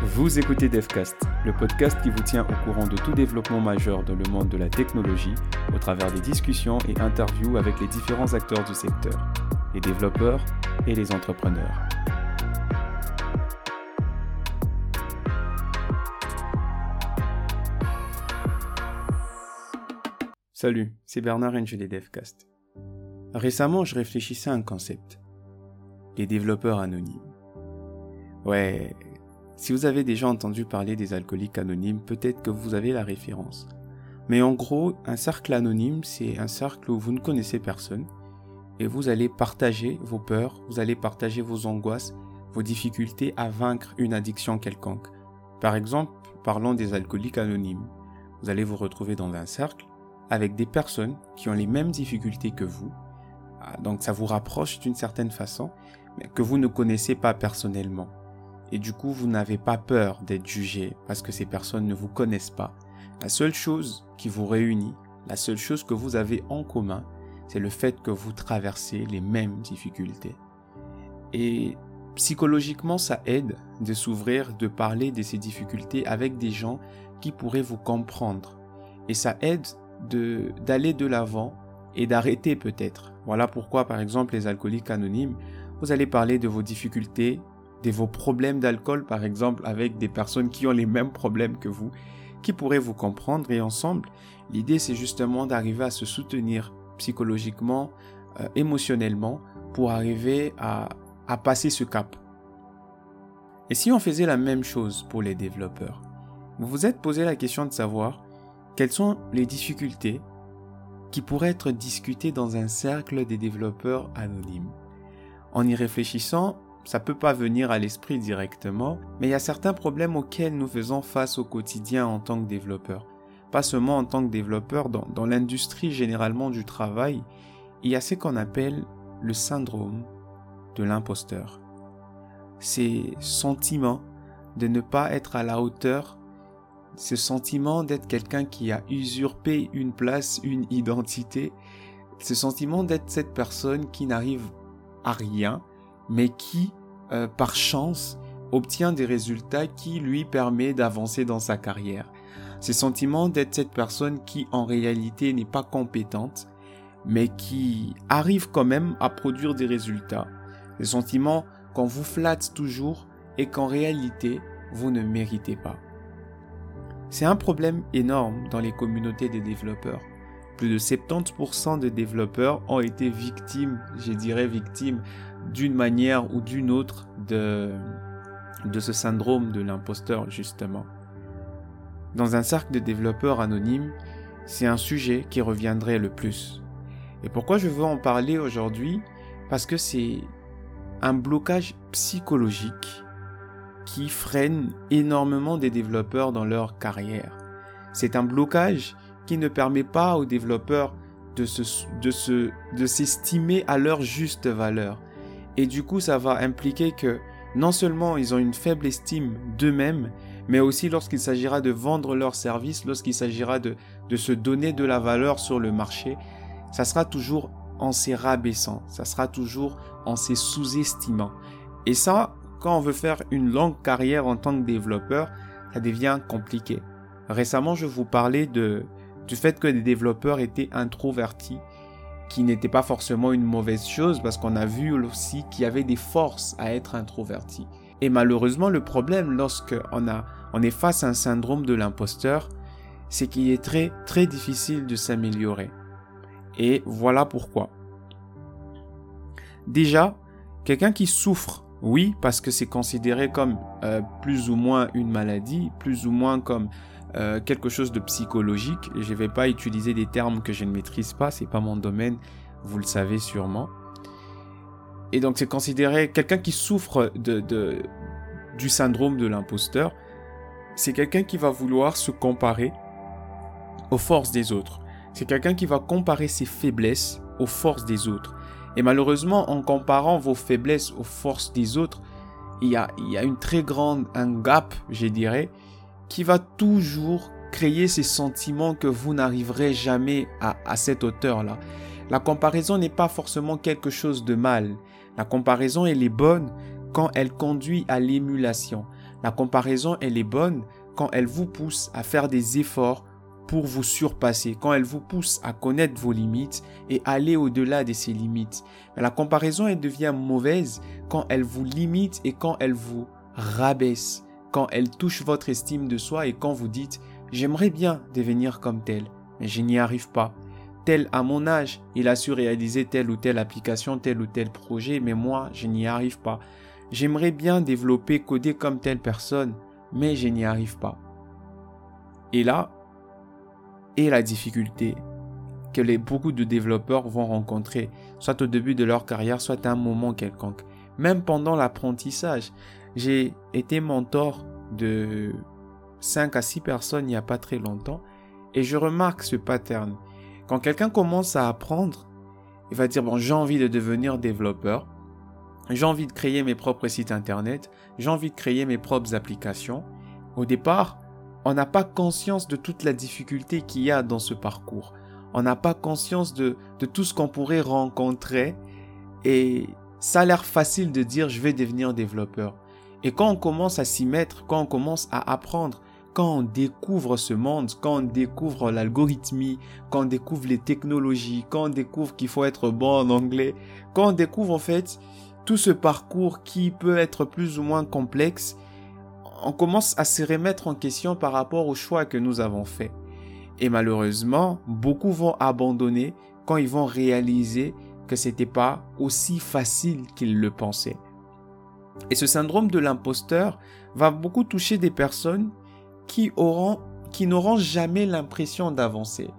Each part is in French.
Vous écoutez DevCast, le podcast qui vous tient au courant de tout développement majeur dans le monde de la technologie au travers des discussions et interviews avec les différents acteurs du secteur, les développeurs et les entrepreneurs. Salut, c'est Bernard Angeli DevCast. Récemment, je réfléchissais à un concept. Les développeurs anonymes. Ouais, si vous avez déjà entendu parler des alcooliques anonymes, peut-être que vous avez la référence. Mais en gros, un cercle anonyme, c'est un cercle où vous ne connaissez personne et vous allez partager vos peurs, vous allez partager vos angoisses, vos difficultés à vaincre une addiction quelconque. Par exemple, parlons des alcooliques anonymes. Vous allez vous retrouver dans un cercle avec des personnes qui ont les mêmes difficultés que vous. Ah, donc ça vous rapproche d'une certaine façon, mais que vous ne connaissez pas personnellement et du coup vous n'avez pas peur d'être jugé parce que ces personnes ne vous connaissent pas. La seule chose qui vous réunit, la seule chose que vous avez en commun, c'est le fait que vous traversez les mêmes difficultés. Et psychologiquement, ça aide de s'ouvrir, de parler de ces difficultés avec des gens qui pourraient vous comprendre. Et ça aide d'aller de l'avant et d'arrêter peut-être. Voilà pourquoi, par exemple, les alcooliques anonymes, vous allez parler de vos difficultés, de vos problèmes d'alcool, par exemple, avec des personnes qui ont les mêmes problèmes que vous, qui pourraient vous comprendre et ensemble, l'idée c'est justement d'arriver à se soutenir psychologiquement, euh, émotionnellement, pour arriver à, à passer ce cap. Et si on faisait la même chose pour les développeurs? Vous vous êtes posé la question de savoir quelles sont les difficultés qui pourraient être discutées dans un cercle des développeurs anonymes. En y réfléchissant, ça peut pas venir à l'esprit directement, mais il y a certains problèmes auxquels nous faisons face au quotidien en tant que développeurs. Pas seulement en tant que développeurs, dans, dans l'industrie généralement du travail, il y a ce qu'on appelle le syndrome de l'imposteur. Ces sentiments de ne pas être à la hauteur, ce sentiment d'être quelqu'un qui a usurpé une place, une identité, ce sentiment d'être cette personne qui n'arrive à rien, mais qui euh, par chance, obtient des résultats qui lui permet d'avancer dans sa carrière. Ce sentiment d'être cette personne qui en réalité n'est pas compétente, mais qui arrive quand même à produire des résultats. Ce sentiment qu'on vous flatte toujours et qu'en réalité, vous ne méritez pas. C'est un problème énorme dans les communautés des développeurs. Plus de 70% des développeurs ont été victimes, je dirais victimes, d'une manière ou d'une autre de, de ce syndrome de l'imposteur, justement. Dans un cercle de développeurs anonymes, c'est un sujet qui reviendrait le plus. Et pourquoi je veux en parler aujourd'hui? Parce que c'est un blocage psychologique qui freine énormément des développeurs dans leur carrière. C'est un blocage qui ne permet pas aux développeurs de de de s'estimer à leur juste valeur. Et du coup, ça va impliquer que non seulement ils ont une faible estime d'eux-mêmes, mais aussi lorsqu'il s'agira de vendre leurs services, lorsqu'il s'agira de, de se donner de la valeur sur le marché, ça sera toujours en se rabaissant, ça sera toujours en se sous-estimant. Et ça, quand on veut faire une longue carrière en tant que développeur, ça devient compliqué. Récemment, je vous parlais de, du fait que les développeurs étaient introvertis qui n'était pas forcément une mauvaise chose parce qu'on a vu aussi qu'il y avait des forces à être introverti. Et malheureusement, le problème lorsque on, a, on est face à un syndrome de l'imposteur, c'est qu'il est très très difficile de s'améliorer. Et voilà pourquoi. Déjà, quelqu'un qui souffre, oui, parce que c'est considéré comme euh, plus ou moins une maladie, plus ou moins comme euh, quelque chose de psychologique. Je ne vais pas utiliser des termes que je ne maîtrise pas, c'est pas mon domaine, vous le savez sûrement. Et donc c'est considéré quelqu'un qui souffre de, du syndrome de l'imposteur. C'est quelqu'un qui va vouloir se comparer aux forces des autres. C'est quelqu'un qui va comparer ses faiblesses aux forces des autres. Et malheureusement, en comparant vos faiblesses aux forces des autres, il y a, il y a une très grande, un gap, je dirais, qui va toujours créer ces sentiments que vous n'arriverez jamais à, cette hauteur-là. La comparaison n'est pas forcément quelque chose de mal. La comparaison, elle est bonne quand elle conduit à l'émulation. La comparaison, elle est bonne quand elle vous pousse à faire des efforts pour vous surpasser, quand elle vous pousse à connaître vos limites et aller au-delà de ces limites. Mais la comparaison, elle devient mauvaise quand elle vous limite et quand elle vous rabaisse, quand elle touche votre estime de soi et quand vous dites j'aimerais bien devenir comme tel, mais je n'y arrive pas. Tel à mon âge, il a su réaliser telle ou telle application, tel ou tel projet, mais moi, je n'y arrive pas. J'aimerais bien développer, coder comme telle personne, mais je n'y arrive pas. Et là, et la difficulté que les, beaucoup de développeurs vont rencontrer, soit au début de leur carrière, soit à un moment quelconque. Même pendant l'apprentissage, j'ai été mentor de 5 à 6 personnes il n'y a pas très longtemps et je remarque ce pattern. Quand quelqu'un commence à apprendre, il va dire, bon, j'ai envie de devenir développeur, j'ai envie de créer mes propres sites internet, j'ai envie de créer mes propres applications. Au départ, on n'a pas conscience de toute la difficulté qu'il y a dans ce parcours. On n'a pas conscience de, de tout ce qu'on pourrait rencontrer. Et ça a l'air facile de dire je vais devenir développeur. Et quand on commence à s'y mettre, quand on commence à apprendre, quand on découvre ce monde, quand on découvre l'algorithmie, quand on découvre les technologies, quand on découvre qu'il faut être bon en anglais, quand on découvre en fait tout ce parcours qui peut être plus ou moins complexe, on commence à se remettre en question par rapport au choix que nous avons fait. Et malheureusement, beaucoup vont abandonner quand ils vont réaliser que c'était pas aussi facile qu'ils le pensaient. Et ce syndrome de l'imposteur va beaucoup toucher des personnes qui auront, qui n'auront jamais l'impression d'avancer.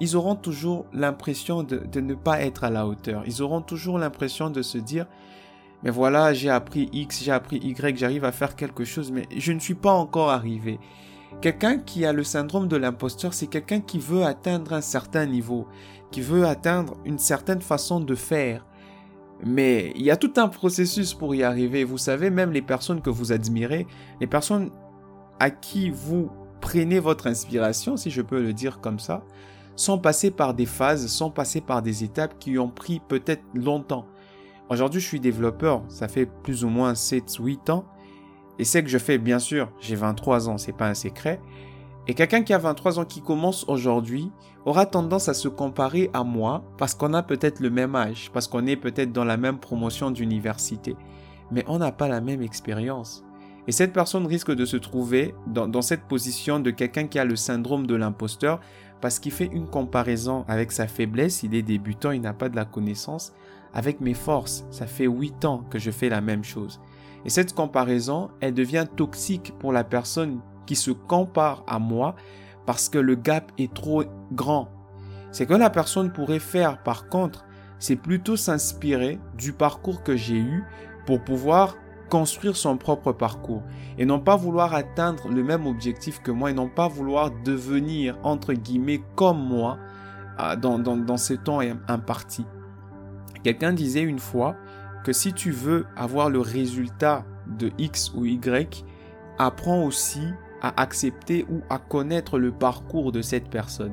Ils auront toujours l'impression de, de ne pas être à la hauteur. Ils auront toujours l'impression de se dire, mais voilà, j'ai appris X, j'ai appris Y, j'arrive à faire quelque chose, mais je ne suis pas encore arrivé. Quelqu'un qui a le syndrome de l'imposteur, c'est quelqu'un qui veut atteindre un certain niveau, qui veut atteindre une certaine façon de faire. Mais il y a tout un processus pour y arriver. Vous savez, même les personnes que vous admirez, les personnes à qui vous prenez votre inspiration, si je peux le dire comme ça, sont passées par des phases, sont passées par des étapes qui ont pris peut-être longtemps. Aujourd'hui, je suis développeur, ça fait plus ou moins 7-8 ans. Et c'est que je fais, bien sûr, j'ai 23 ans, c'est pas un secret. Et quelqu'un qui a 23 ans qui commence aujourd'hui aura tendance à se comparer à moi parce qu'on a peut-être le même âge, parce qu'on est peut-être dans la même promotion d'université. Mais on n'a pas la même expérience. Et cette personne risque de se trouver dans, cette position de quelqu'un qui a le syndrome de l'imposteur parce qu'il fait une comparaison avec sa faiblesse, il est débutant, il n'a pas de la connaissance, avec mes forces. Ça fait 8 ans que je fais la même chose. Et cette comparaison, elle devient toxique pour la personne qui se compare à moi parce que le gap est trop grand. Ce que la personne pourrait faire par contre, c'est plutôt s'inspirer du parcours que j'ai eu pour pouvoir construire son propre parcours et non pas vouloir atteindre le même objectif que moi et non pas vouloir devenir entre guillemets comme moi euh, dans, dans, dans ce temps imparti. Quelqu'un disait une fois que si tu veux avoir le résultat de X ou Y, apprends aussi à accepter ou à connaître le parcours de cette personne.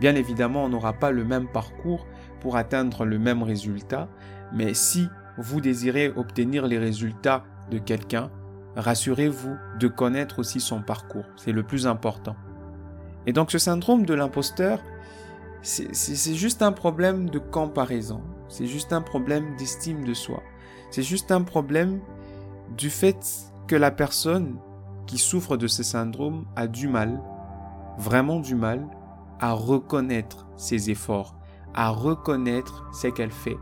Bien évidemment, on n'aura pas le même parcours pour atteindre le même résultat, mais si vous désirez obtenir les résultats de quelqu'un, rassurez-vous de connaître aussi son parcours. C'est le plus important. Et donc ce syndrome de l'imposteur, c'est juste un problème de comparaison. C'est juste un problème d'estime de soi. C'est juste un problème du fait que la personne qui souffre de ce syndrome a du mal, vraiment du mal, à reconnaître ses efforts, à reconnaître ce qu'elle fait.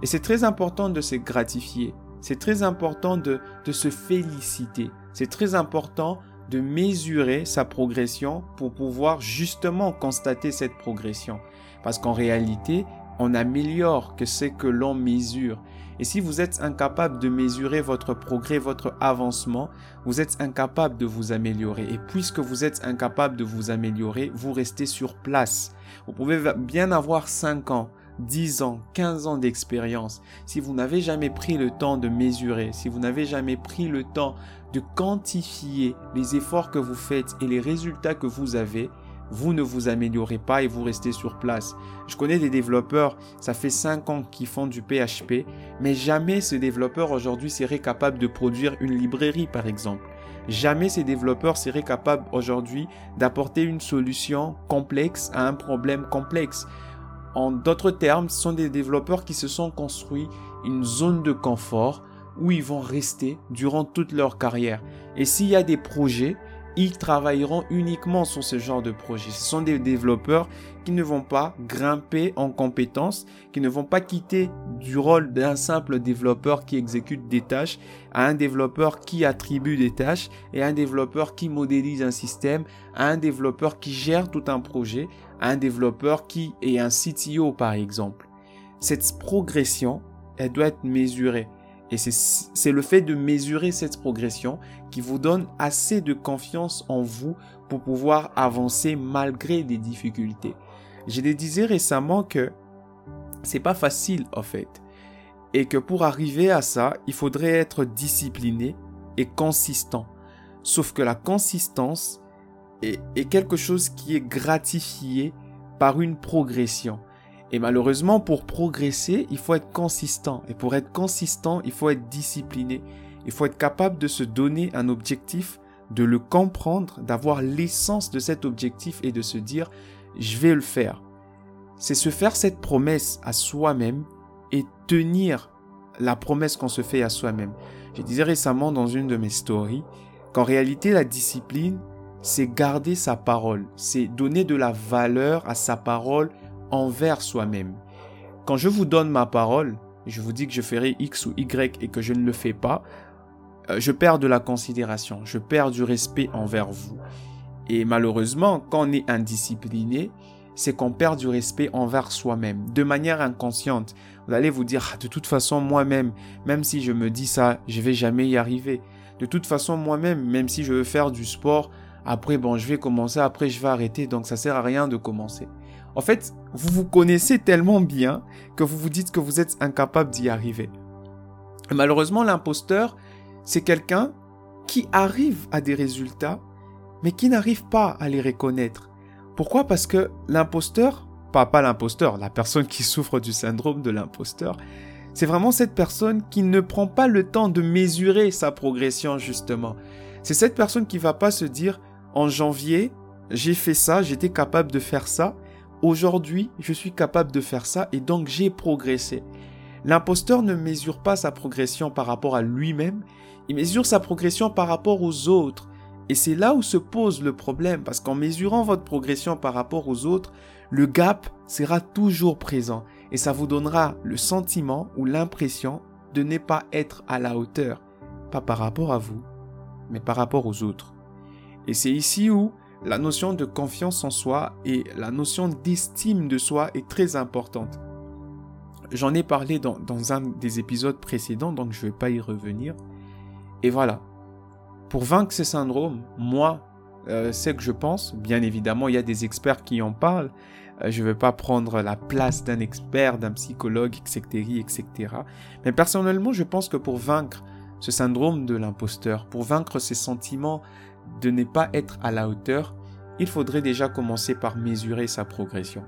Et c'est très important de se gratifier. C'est très important de, de se féliciter. C'est très important de mesurer sa progression pour pouvoir justement constater cette progression. Parce qu'en réalité, on améliore que ce que l'on mesure. Et si vous êtes incapable de mesurer votre progrès, votre avancement, vous êtes incapable de vous améliorer. Et puisque vous êtes incapable de vous améliorer, vous restez sur place. Vous pouvez bien avoir 5 ans, 10 ans, 15 ans d'expérience. Si vous n'avez jamais pris le temps de mesurer, si vous n'avez jamais pris le temps de quantifier les efforts que vous faites et les résultats que vous avez, vous ne vous améliorez pas et vous restez sur place. Je connais des développeurs, ça fait 5 ans qu'ils font du PHP, mais jamais ce développeur aujourd'hui serait capable de produire une librairie par exemple. jamais ces développeurs seraient capables aujourd'hui d'apporter une solution complexe à un problème complexe. En d'autres termes, ce sont des développeurs qui se sont construits une zone de confort où ils vont rester durant toute leur carrière. Et s'il y a des projets, ils travailleront uniquement sur ce genre de projet. Ce sont des développeurs qui ne vont pas grimper en compétences, qui ne vont pas quitter du rôle d'un simple développeur qui exécute des tâches à un développeur qui attribue des tâches et un développeur qui modélise un système, à un développeur qui gère tout un projet, à un développeur qui est un CTO par exemple. Cette progression, elle doit être mesurée. Et c'est le fait de mesurer cette progression qui vous donne assez de confiance en vous pour pouvoir avancer malgré des difficultés. Je le disais récemment que c'est pas facile en fait. Et que pour arriver à ça, il faudrait être discipliné et consistant. Sauf que la consistance est, est quelque chose qui est gratifié par une progression. Et malheureusement, pour progresser, il faut être consistant. Et pour être consistant, il faut être discipliné. Il faut être capable de se donner un objectif, de le comprendre, d'avoir l'essence de cet objectif et de se dire, je vais le faire. C'est se faire cette promesse à soi-même et tenir la promesse qu'on se fait à soi-même. Je disais récemment dans une de mes stories qu'en réalité, la discipline, c'est garder sa parole, c'est donner de la valeur à sa parole envers soi-même. Quand je vous donne ma parole, je vous dis que je ferai X ou Y et que je ne le fais pas, euh, je perds de la considération, je perds du respect envers vous. Et malheureusement, quand on est indiscipliné, c'est qu'on perd du respect envers soi-même, de manière inconsciente. Vous allez vous dire, ah, de toute façon, moi-même, même si je me dis ça, je vais jamais y arriver. De toute façon, moi-même, même si je veux faire du sport, après, bon, je vais commencer, après, je vais arrêter, donc ça sert à rien de commencer. En fait, vous vous connaissez tellement bien que vous vous dites que vous êtes incapable d'y arriver. malheureusement, l'imposteur, c'est quelqu'un qui arrive à des résultats, mais qui n'arrive pas à les reconnaître. Pourquoi? Parce que l'imposteur, pas, pas l'imposteur, la personne qui souffre du syndrome de l'imposteur, c'est vraiment cette personne qui ne prend pas le temps de mesurer sa progression, justement. C'est cette personne qui va pas se dire, en janvier, j'ai fait ça, j'étais capable de faire ça, Aujourd'hui, je suis capable de faire ça et donc j'ai progressé. L'imposteur ne mesure pas sa progression par rapport à lui-même, il mesure sa progression par rapport aux autres. Et c'est là où se pose le problème, parce qu'en mesurant votre progression par rapport aux autres, le gap sera toujours présent et ça vous donnera le sentiment ou l'impression de ne pas être à la hauteur, pas par rapport à vous, mais par rapport aux autres. Et c'est ici où la notion de confiance en soi et la notion d'estime de soi est très importante. J'en ai parlé dans, un des épisodes précédents, donc je ne vais pas y revenir. Et voilà. Pour vaincre ce syndrome, moi, euh, c'est que je pense, bien évidemment, il y a des experts qui en parlent. Euh, je ne vais pas prendre la place d'un expert, d'un psychologue, etc., etc. Mais personnellement, je pense que pour vaincre ce syndrome de l'imposteur, pour vaincre ces sentiments de ne pas être à la hauteur, il faudrait déjà commencer par mesurer sa progression.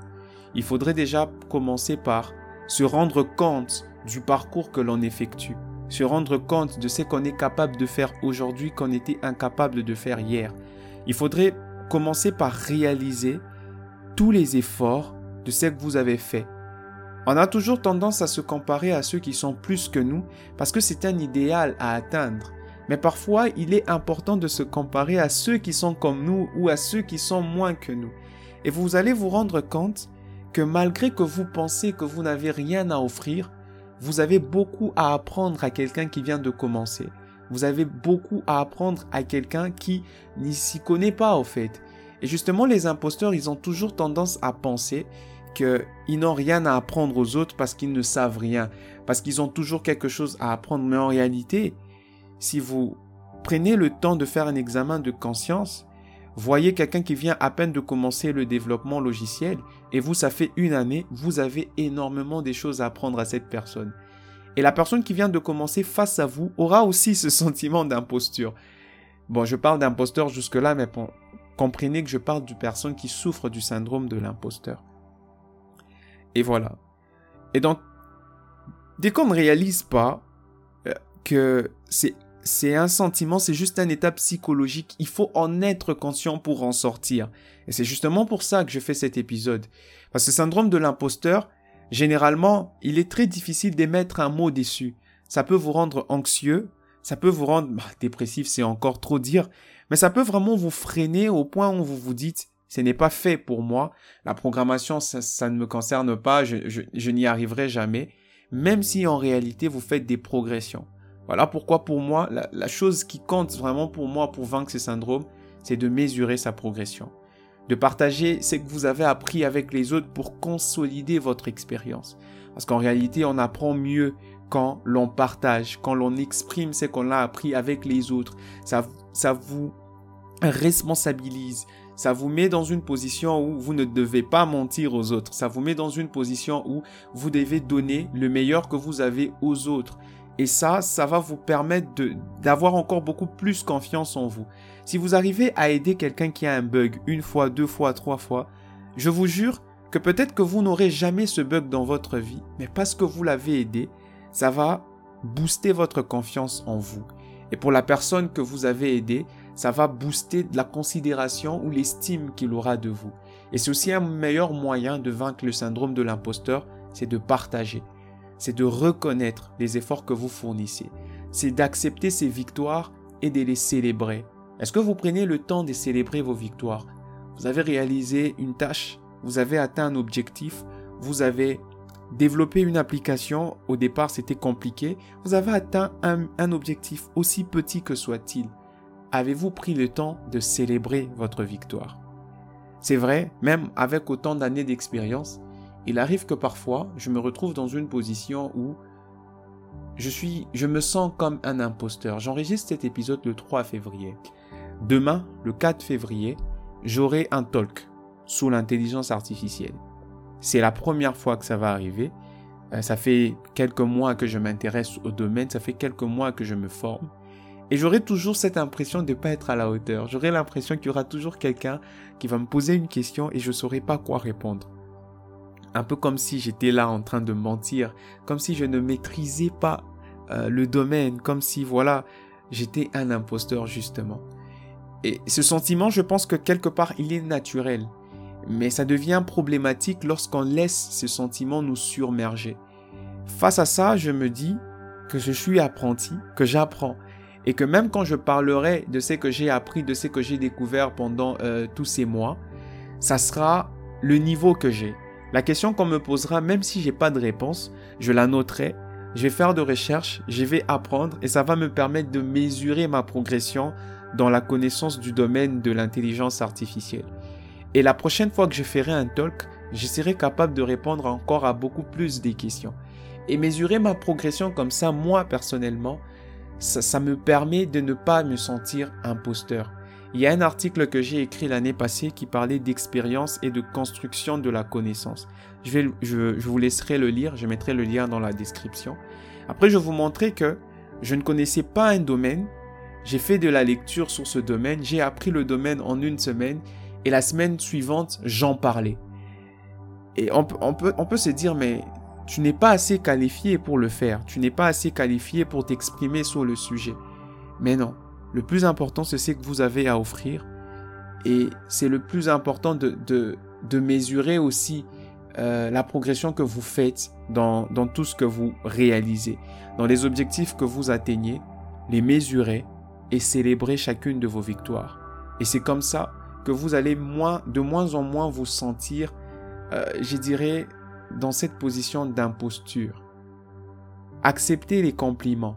Il faudrait déjà commencer par se rendre compte du parcours que l'on effectue, se rendre compte de ce qu'on est capable de faire aujourd'hui qu'on était incapable de faire hier. Il faudrait commencer par réaliser tous les efforts de ce que vous avez fait. On a toujours tendance à se comparer à ceux qui sont plus que nous parce que c'est un idéal à atteindre. Mais parfois, il est important de se comparer à ceux qui sont comme nous ou à ceux qui sont moins que nous. Et vous allez vous rendre compte que malgré que vous pensez que vous n'avez rien à offrir, vous avez beaucoup à apprendre à quelqu'un qui vient de commencer. Vous avez beaucoup à apprendre à quelqu'un qui n'y s'y connaît pas au fait. Et justement, les imposteurs, ils ont toujours tendance à penser qu'ils n'ont rien à apprendre aux autres parce qu'ils ne savent rien, parce qu'ils ont toujours quelque chose à apprendre. Mais en réalité, si vous prenez le temps de faire un examen de conscience, voyez quelqu'un qui vient à peine de commencer le développement logiciel et vous, ça fait une année, vous avez énormément des choses à apprendre à cette personne. Et la personne qui vient de commencer face à vous aura aussi ce sentiment d'imposture. Bon, je parle d'imposteur jusque-là, mais comprenez que je parle d'une personne qui souffre du syndrome de l'imposteur. Et voilà. Et donc, dès qu'on ne réalise pas euh, que c'est c'est un sentiment, c'est juste un état psychologique. Il faut en être conscient pour en sortir. Et c'est justement pour ça que je fais cet épisode. Parce que le syndrome de l'imposteur, généralement, il est très difficile d'émettre un mot dessus. Ça peut vous rendre anxieux, ça peut vous rendre bah, dépressif, c'est encore trop dire, mais ça peut vraiment vous freiner au point où vous vous dites, ce n'est pas fait pour moi, la programmation, ça, ne me concerne pas, je n'y arriverai jamais, même si en réalité vous faites des progressions. Voilà pourquoi pour moi, la, chose qui compte vraiment pour moi pour vaincre ce syndrome, c'est de mesurer sa progression. De partager ce que vous avez appris avec les autres pour consolider votre expérience. Parce qu'en réalité, on apprend mieux quand l'on partage, quand l'on exprime ce qu'on a appris avec les autres. Ça, ça vous responsabilise. Ça vous met dans une position où vous ne devez pas mentir aux autres. Ça vous met dans une position où vous devez donner le meilleur que vous avez aux autres. Et ça, ça va vous permettre d'avoir encore beaucoup plus confiance en vous. Si vous arrivez à aider quelqu'un qui a un bug une fois, deux fois, trois fois, je vous jure que peut-être que vous n'aurez jamais ce bug dans votre vie, mais parce que vous l'avez aidé, ça va booster votre confiance en vous. Et pour la personne que vous avez aidé, ça va booster la considération ou l'estime qu'il aura de vous. Et c'est aussi un meilleur moyen de vaincre le syndrome de l'imposteur, c'est de partager c'est de reconnaître les efforts que vous fournissez. C'est d'accepter ces victoires et de les célébrer. Est-ce que vous prenez le temps de célébrer vos victoires? Vous avez réalisé une tâche, vous avez atteint un objectif, vous avez développé une application, au départ c'était compliqué, vous avez atteint un, objectif aussi petit que soit-il. Avez-vous pris le temps de célébrer votre victoire? C'est vrai, même avec autant d'années d'expérience, il arrive que parfois, je me retrouve dans une position où je suis, je me sens comme un imposteur. J'enregistre cet épisode le 3 février. Demain, le 4 février, j'aurai un talk sous l'intelligence artificielle. C'est la première fois que ça va arriver. Euh, ça fait quelques mois que je m'intéresse au domaine, ça fait quelques mois que je me forme. Et j'aurai toujours cette impression de ne pas être à la hauteur. J'aurai l'impression qu'il y aura toujours quelqu'un qui va me poser une question et je ne saurai pas quoi répondre un peu comme si j'étais là en train de mentir, comme si je ne maîtrisais pas euh, le domaine, comme si voilà, j'étais un imposteur justement. Et ce sentiment, je pense que quelque part, il est naturel. Mais ça devient problématique lorsqu'on laisse ce sentiment nous surmerger. Face à ça, je me dis que je suis apprenti, que j'apprends. Et que même quand je parlerai de ce que j'ai appris, de ce que j'ai découvert pendant euh, tous ces mois, ça sera le niveau que j'ai. La question qu'on me posera, même si j'ai pas de réponse, je la noterai, je vais faire de recherches, je vais apprendre et ça va me permettre de mesurer ma progression dans la connaissance du domaine de l'intelligence artificielle. Et la prochaine fois que je ferai un talk, je serai capable de répondre encore à beaucoup plus des questions. Et mesurer ma progression comme ça, moi personnellement, ça, ça me permet de ne pas me sentir imposteur. Il y a un article que j'ai écrit l'année passée qui parlait d'expérience et de construction de la connaissance. Je, vais, je, vous laisserai le lire, je mettrai le lien dans la description. Après, je vais vous montrer que je ne connaissais pas un domaine, j'ai fait de la lecture sur ce domaine, j'ai appris le domaine en une semaine et la semaine suivante, j'en parlais. Et on, on, peut, on peut se dire, mais tu n'es pas assez qualifié pour le faire, tu n'es pas assez qualifié pour t'exprimer sur le sujet. Mais non, le plus important, c'est ce que vous avez à offrir. Et c'est le plus important de, de, mesurer aussi euh, la progression que vous faites dans, dans tout ce que vous réalisez, dans les objectifs que vous atteignez, les mesurer et célébrer chacune de vos victoires. Et c'est comme ça que vous allez moins, de moins en moins vous sentir, euh, je dirais, dans cette position d'imposture. Acceptez les compliments.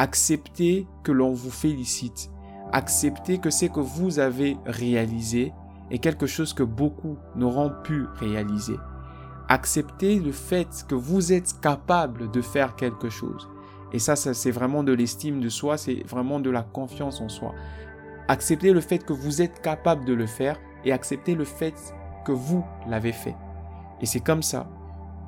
Acceptez que l'on vous félicite. Acceptez que ce que vous avez réalisé est quelque chose que beaucoup n'auront pu réaliser. Acceptez le fait que vous êtes capable de faire quelque chose. Et ça, ça c'est vraiment de l'estime de soi, c'est vraiment de la confiance en soi. Acceptez le fait que vous êtes capable de le faire et acceptez le fait que vous l'avez fait. Et c'est comme ça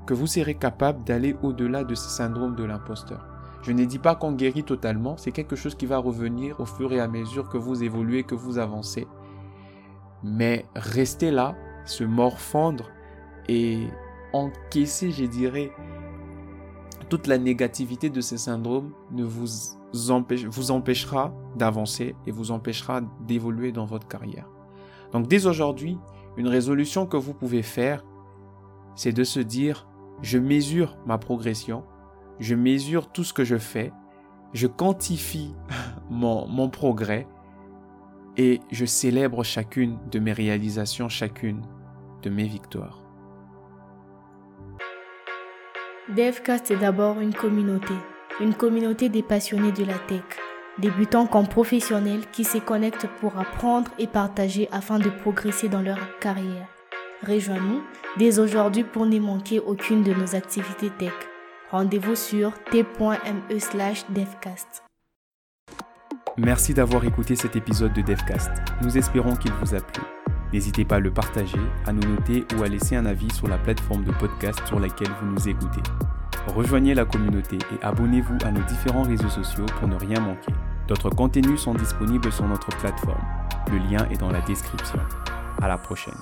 que vous serez capable d'aller au-delà de ce syndrome de l'imposteur. Je ne dis pas qu'on guérit totalement, c'est quelque chose qui va revenir au fur et à mesure que vous évoluez, que vous avancez. Mais rester là, se morfondre et encaisser, je dirais, toute la négativité de ce syndrome ne vous vous empêchera d'avancer et vous empêchera d'évoluer dans votre carrière. Donc dès aujourd'hui, une résolution que vous pouvez faire, c'est de se dire, je mesure ma progression, je mesure tout ce que je fais, je quantifie mon, mon progrès et je célèbre chacune de mes réalisations, chacune de mes victoires. DevCast est d'abord une communauté, une communauté des passionnés de la tech, débutants comme professionnels qui se connectent pour apprendre et partager afin de progresser dans leur carrière. Rejoins-nous dès aujourd'hui pour ne manquer aucune de nos activités tech. Rendez-vous sur t.me slash devcast. Merci d'avoir écouté cet épisode de Devcast. Nous espérons qu'il vous a plu. N'hésitez pas à le partager, à nous noter ou à laisser un avis sur la plateforme de podcast sur laquelle vous nous écoutez. Rejoignez la communauté et abonnez-vous à nos différents réseaux sociaux pour ne rien manquer. D'autres contenus sont disponibles sur notre plateforme. Le lien est dans la description. À la prochaine.